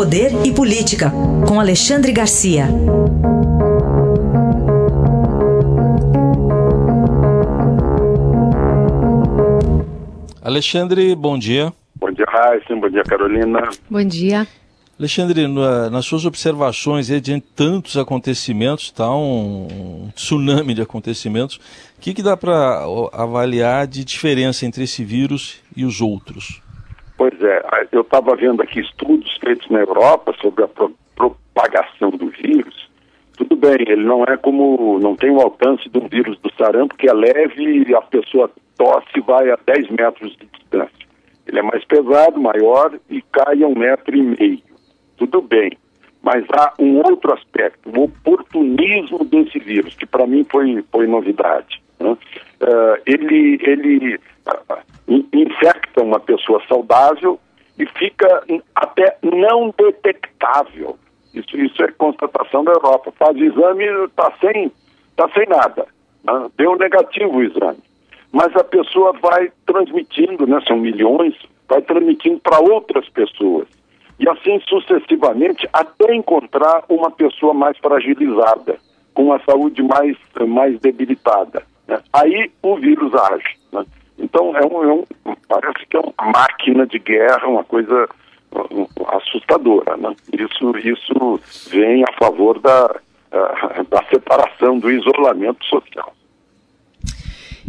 Poder e Política, com Alexandre Garcia. Alexandre, bom dia. Bom dia, Raíssa. Bom dia, Carolina. Bom dia. Alexandre, nas suas observações, diante de tantos acontecimentos, está um, um, tsunami de acontecimentos, o que, que dá para avaliar de diferença entre esse vírus e os outros? Pois é, eu estava vendo aqui estudos feitos na Europa sobre a pro propagação do vírus. Tudo bem, ele não é como, não tem o alcance um vírus do sarampo que é leve e a pessoa tosse vai a 10 metros de distância. Ele é mais pesado, maior e cai a um metro e meio tudo bem. Mas há um outro aspecto, o oportunismo desse vírus, que para mim foi, foi novidade. Né? Uh, ele ele infecta uma pessoa saudável e fica até não detectável. Isso, isso é constatação da Europa. Faz exame e está sem, tá sem nada. Né? Deu negativo o exame. Mas a pessoa vai transmitindo, né? são milhões, vai transmitindo para outras pessoas e assim sucessivamente até encontrar uma pessoa mais fragilizada, com a saúde mais, mais debilitada. Né? Aí o vírus age. Então é um, é um, parece que é uma máquina de guerra, uma coisa assustadora. Né? Isso, isso vem a favor da, da separação, do isolamento social.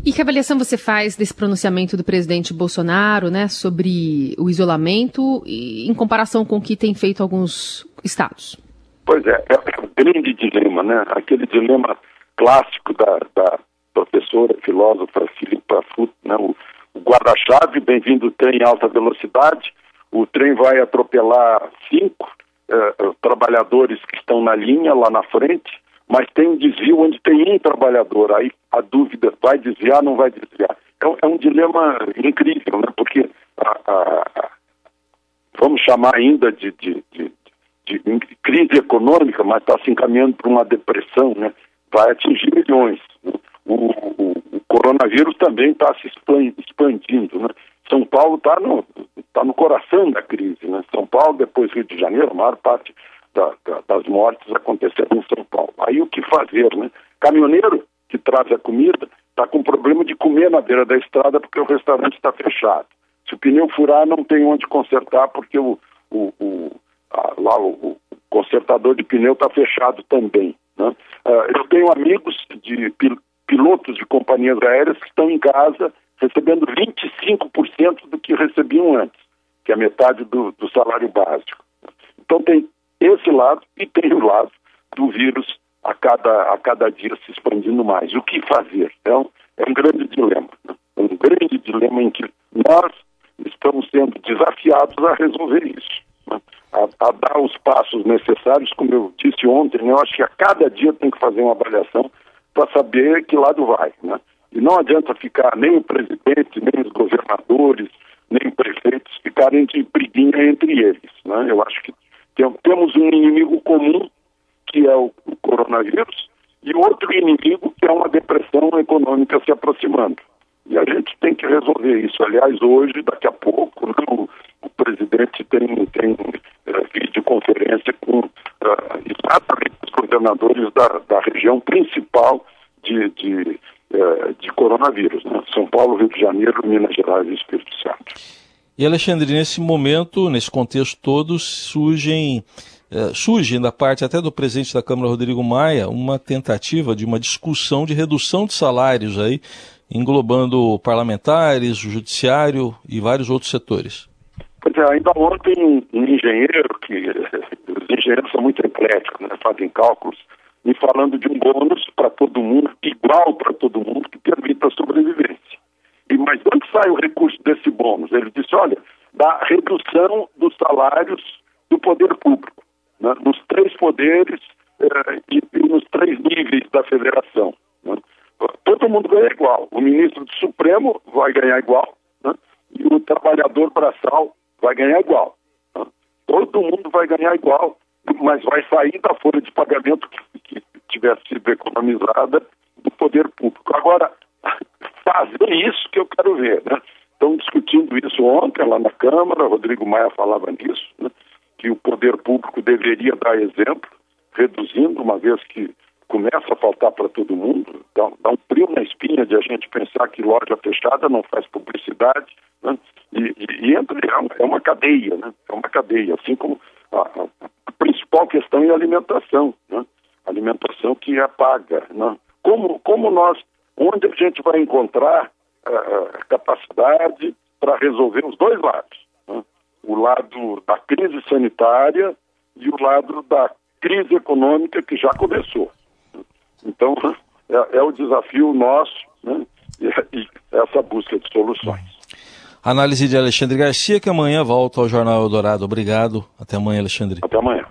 E que avaliação você faz desse pronunciamento do presidente Bolsonaro, né, sobre o isolamento e, em comparação com o que tem feito alguns estados? Pois é, é um grande dilema, né? Aquele dilema clássico da, da professora, filósofa Filipa né? O, o guarda-chave, bem-vindo trem em alta velocidade, o trem vai atropelar cinco eh, trabalhadores que estão na linha lá na frente, mas tem um desvio onde tem um trabalhador. Aí a dúvida, vai desviar, não vai desviar. Um, é um dilema incrível, né? porque a, a, a, vamos chamar ainda de, de, de, de crise econômica, mas está se encaminhando para uma depressão, né? vai atingir milhões. Coronavírus também está se expandindo. Né? São Paulo está no, tá no coração da crise. Né? São Paulo, depois Rio de Janeiro, a maior parte da, da, das mortes aconteceram em São Paulo. Aí o que fazer, né? Caminhoneiro que traz a comida está com problema de comer na beira da estrada porque o restaurante está fechado. Se o pneu furar, não tem onde consertar porque o, o, o a, lá o, o, consertador de pneu está fechado também. Né? Uh, eu tenho amigos de pilotos de companhias aéreas que estão em casa recebendo 25% do que recebiam antes, que é metade do, do salário básico. Então tem esse lado e tem o lado do vírus a cada, a cada dia se expandindo mais. O que fazer? Um, é um grande dilema. Né? Um grande dilema em que nós estamos sendo desafiados a resolver isso. Né? A, a, dar os passos necessários, como eu disse ontem, eu acho que a cada dia tem que fazer uma avaliação para saber que lado vai. Né? E não adianta ficar nem o presidente, nem os governadores, nem prefeitos ficarem de briguinha entre eles. Né? Eu acho que temos um inimigo comum, que é o, coronavírus, e outro inimigo, que é uma depressão econômica se aproximando. E a gente tem que resolver isso. Aliás, hoje, daqui a pouco, né, o, o, presidente tem, tem uh, videoconferência com uh, governadores da, da região principal de, de, uh, de coronavírus, né? São Paulo, Rio de Janeiro, Minas Gerais e Espírito Santo. E Alexandre, nesse momento, nesse contexto todo, surgem eh, surge da parte até do presidente da Câmara, Rodrigo Maia, uma tentativa de uma discussão de redução de salários aí, englobando parlamentares, o judiciário e vários outros setores. Pois é, ainda ontem um, engenheiro, que os engenheiros são muito ecléticos, né, fazem cálculos, me falando de um bônus para todo mundo, igual para todo mundo, que permita a sobrevivência. E, mas onde sai o recurso desse bônus? Ele disse, olha, da redução dos salários do poder público, né, nos três poderes eh, e, e, nos três níveis da federação. Né. Todo mundo ganha igual. O ministro do Supremo vai ganhar igual né, e o trabalhador braçal vai ganhar igual. Né. Todo mundo vai ganhar igual, mas vai sair da folha de pagamento que, que tivesse sido economizada do poder público. Agora, fazer isso que eu quero ver. Né? Estão discutindo isso ontem lá na Câmara, Rodrigo Maia falava nisso, né? que o poder público deveria dar exemplo, reduzindo, uma vez que começa a faltar para todo mundo, dá, dá, um frio na espinha de a gente pensar que loja fechada não faz publicidade, né? e, e, e entra, é, é uma cadeia, né? é uma cadeia, assim como a, a principal questão é a alimentação, né? alimentação que é. Né? Como, como nós, onde a gente vai encontrar uh, capacidade para resolver os dois lados, né? o lado da crise sanitária e o lado da crise econômica que já começou. Então, é, é o desafio nosso né? e, e essa busca de soluções. Análise de Alexandre Garcia, que amanhã volta ao Jornal Eldorado. Obrigado. Até amanhã, Alexandre. Até amanhã.